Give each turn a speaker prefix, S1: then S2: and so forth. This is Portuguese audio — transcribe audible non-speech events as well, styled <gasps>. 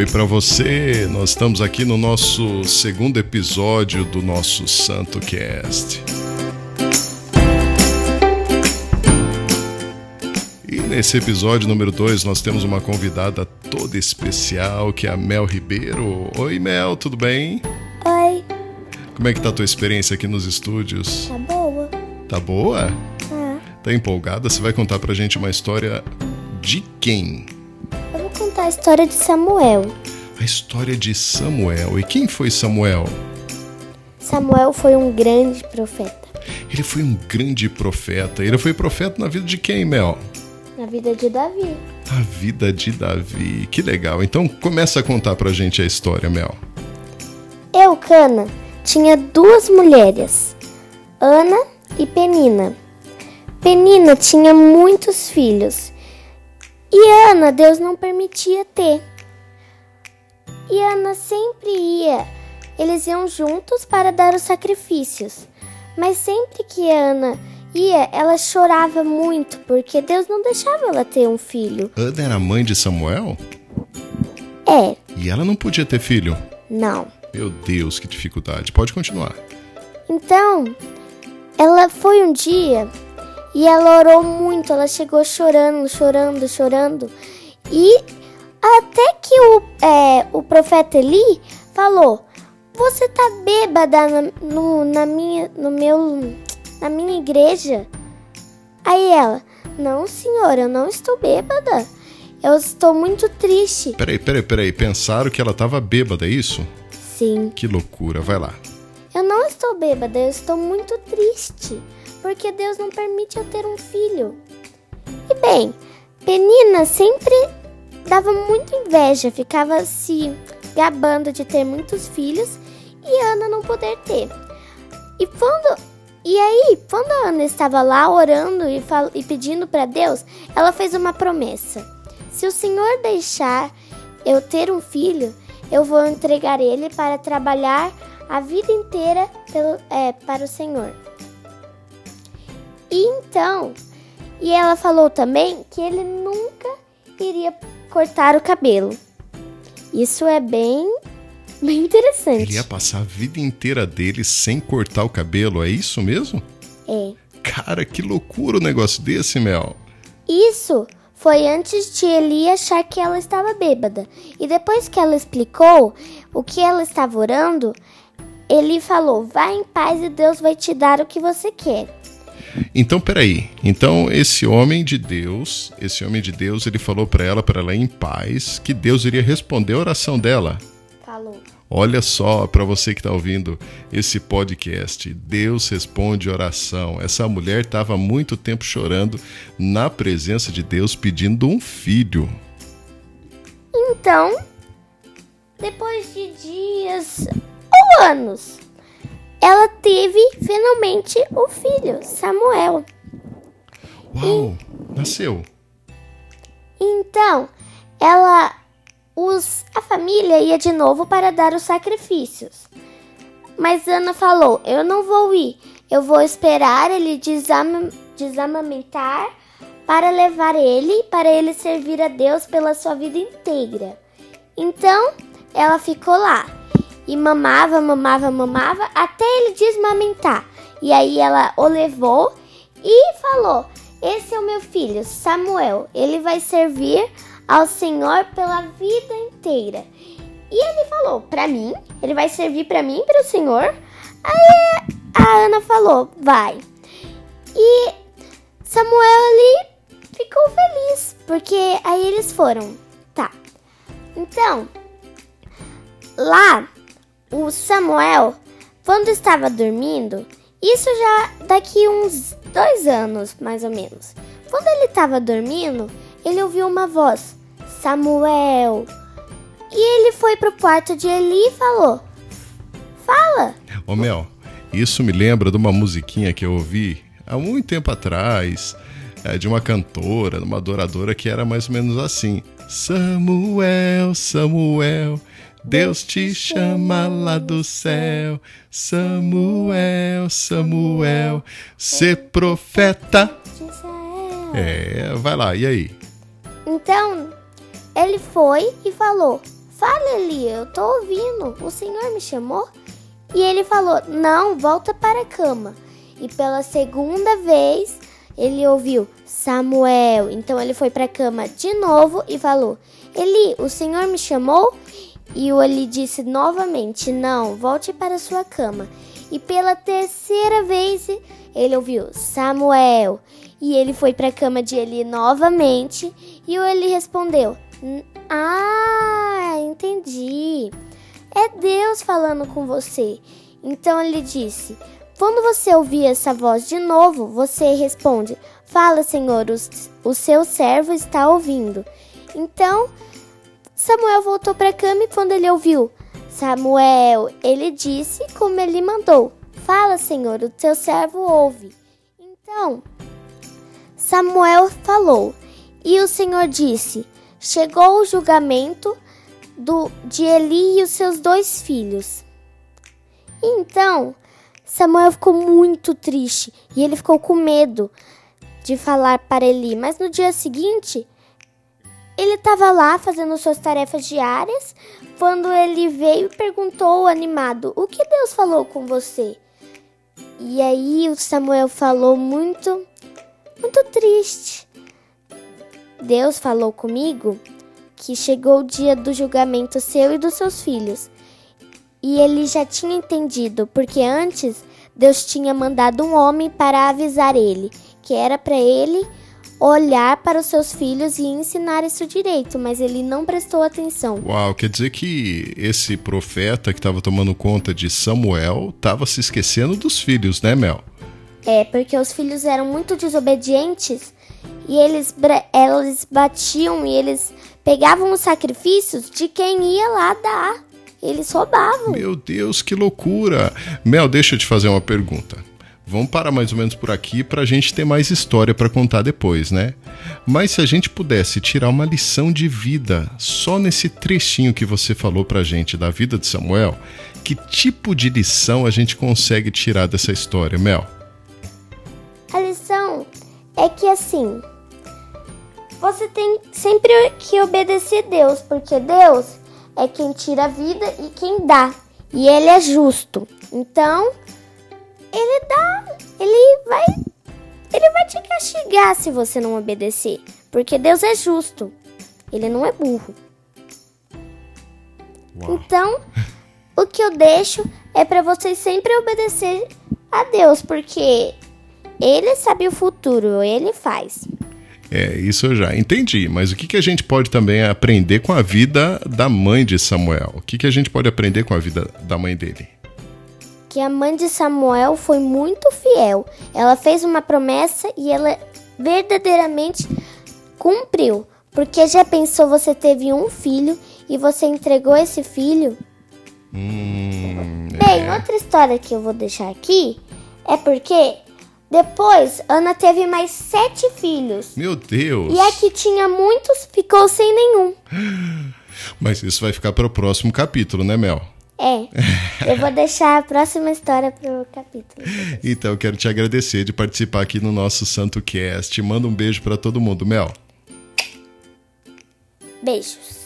S1: Oi para você. Nós estamos aqui no nosso segundo episódio do nosso Santo Cast. E nesse episódio número 2 nós temos uma convidada toda especial que é a Mel Ribeiro. Oi Mel, tudo bem?
S2: Oi,
S1: Como é que tá a tua experiência aqui nos estúdios?
S2: tá boa?
S1: Tá boa?
S2: Ah,
S1: Tá empolgada? Você vai contar pra gente uma história de quem?
S2: A história de Samuel.
S1: A história de Samuel. E quem foi Samuel?
S2: Samuel foi um grande profeta
S1: Ele foi um grande profeta. Ele foi profeta na vida de quem, Mel?
S2: na vida de Davi.
S1: A vida de Davi. Que legal. Então começa a contar pra gente a história, Mel.
S2: Eucana tinha duas mulheres, Ana e Penina. Penina tinha muitos filhos e Ana Deus não permitia ter. E Ana sempre ia, eles iam juntos para dar os sacrifícios. Mas sempre que Ana ia, ela chorava muito porque Deus não deixava ela ter um filho.
S1: Ana era mãe de Samuel?
S2: É,
S1: E ela não podia ter filho.
S2: não.
S1: Meu Deus, que dificuldade. Pode continuar.
S2: Então, ela foi um dia e ela orou muito. Ela chegou chorando, chorando, chorando. E até que o, é, o profeta Eli falou: Você tá bêbada na, no, na minha, no meu, na minha igreja? Aí ela: Não, senhor, eu não estou bêbada. Eu estou muito triste.
S1: Peraí, peraí, peraí. Pensaram que ela tava bêbada, é isso?
S2: Sim.
S1: Que loucura. Vai lá.
S2: Eu não estou bêbada, eu estou muito triste, porque Deus não permite eu ter um filho. E bem, Penina sempre dava muita inveja, ficava se gabando de ter muitos filhos e Ana não poder ter. E quando e aí, quando a Ana estava lá orando e, fal- e pedindo para Deus, ela fez uma promessa: se o Senhor deixar eu ter um filho, eu vou entregar ele para trabalhar a vida inteira pelo, é, para o Senhor. E então, e ela falou também que ele nunca iria cortar o cabelo. Isso é bem, bem interessante.
S1: Ele ia passar a vida inteira dele sem cortar o cabelo, é isso mesmo?
S2: É.
S1: Cara, que loucura o negócio desse, Mel.
S2: Isso foi antes de Eli achar que ela estava bêbada. E depois que ela explicou o que ela estava orando, ele falou: Vá em paz e Deus vai te dar o que você quer.
S1: Então, peraí. Então, esse homem de Deus, esse homem de Deus, ele falou pra ela, para ela ir em paz, que Deus iria responder a oração dela.
S2: Falou.
S1: Olha só, para você que tá ouvindo esse podcast, Deus responde oração. Essa mulher estava muito tempo chorando na presença de Deus, pedindo um filho.
S2: Então, depois de dias ou anos, ela teve finalmente o filho, Samuel.
S1: Uau, nasceu.
S2: Então, ela os a família ia de novo para dar os sacrifícios. Mas Ana falou: "Eu não vou ir. Eu vou esperar ele desama, desamamentar para levar ele para ele servir a Deus pela sua vida inteira." Então, ela ficou lá e mamava, mamava, mamava até ele desmamentar. E aí ela o levou e falou: Esse é o meu filho, Samuel. Ele vai servir ao Senhor pela vida inteira. E ele falou: Pra mim? Ele vai servir pra mim, para o Senhor? Aí a Ana falou: Vai. E Samuel ali ficou feliz, porque aí eles foram. Tá. Então, lá, o Samuel, quando estava dormindo, isso já daqui uns dois anos, mais ou menos. Quando ele estava dormindo, ele ouviu uma voz: Samuel. E ele foi pro quarto de Eli e falou: Fala.
S1: Ô Mel, isso me lembra de uma musiquinha que eu ouvi há muito tempo atrás, é, de uma cantora, de uma adoradora que era mais ou menos assim: Samuel, Samuel, Deus te chama lá do céu. Samuel, Samuel, ser profeta. É, vai lá, e aí?
S2: Então, ele foi e falou: Fala, Eli, eu tô ouvindo. O senhor me chamou? E ele falou: Não, volta para a cama. E pela segunda vez ele ouviu Samuel. Então ele foi para a cama de novo e falou: Eli, o senhor me chamou? E o Eli disse novamente: Não, volte para sua cama. E pela terceira vez ele ouviu Samuel. E ele foi para a cama de Eli novamente. E o Eli respondeu: Ah, entendi. É Deus falando com você. Então ele disse: Quando você ouvir essa voz de novo, você responde: Fala, Senhor, o, o seu servo está ouvindo. Então Samuel voltou para a cama e quando ele ouviu Samuel, ele disse como ele mandou: Fala, Senhor, o teu servo ouve. Então Samuel falou, e o Senhor disse: Chegou o julgamento do, de Eli e os seus dois filhos. Então Samuel ficou muito triste e ele ficou com medo de falar para Eli, mas no dia seguinte ele estava lá fazendo suas tarefas diárias quando ele veio e perguntou animado: O que Deus falou com você? E aí o Samuel falou muito, muito triste. Deus falou comigo que chegou o dia do julgamento seu e dos seus filhos. E ele já tinha entendido, porque antes Deus tinha mandado um homem para avisar ele que era para ele olhar para os seus filhos e ensinar isso direito, mas ele não prestou atenção.
S1: Uau, quer dizer que esse profeta que estava tomando conta de Samuel estava se esquecendo dos filhos, né, Mel?
S2: É, porque os filhos eram muito desobedientes e eles, eles batiam e eles pegavam os sacrifícios de quem ia lá dar. Eles roubavam.
S1: Meu Deus, que loucura! Mel, deixa eu te fazer uma pergunta. Vamos parar mais ou menos por aqui para a gente ter mais história para contar depois, né? Mas se a gente pudesse tirar uma lição de vida só nesse trechinho que você falou para a gente da vida de Samuel, que tipo de lição a gente consegue tirar dessa história, Mel?
S2: A lição é que assim, você tem sempre que obedecer Deus, porque Deus é quem tira a vida e quem dá, e Ele é justo. Então, ele dá, ele vai, ele vai te castigar se você não obedecer, porque Deus é justo. Ele não é burro. Uau. Então, o que eu deixo é para vocês sempre obedecer a Deus, porque ele sabe o futuro, ele faz.
S1: É, isso eu já entendi. Mas o que, que a gente pode também aprender com a vida da mãe de Samuel? O que, que a gente pode aprender com a vida da mãe dele?
S2: Que a mãe de Samuel foi muito fiel. Ela fez uma promessa e ela verdadeiramente cumpriu. Porque já pensou você teve um filho e você entregou esse filho?
S1: Hum,
S2: Bem, é. outra história que eu vou deixar aqui é porque depois Ana teve mais sete filhos.
S1: Meu Deus!
S2: E a que tinha muitos ficou sem nenhum. <gasps>
S1: Mas isso vai ficar para o próximo capítulo, né, Mel?
S2: É. Eu vou deixar a próxima história pro capítulo.
S1: Então, eu quero te agradecer de participar aqui no nosso Santo Cast. Manda um beijo para todo mundo, Mel.
S2: Beijos.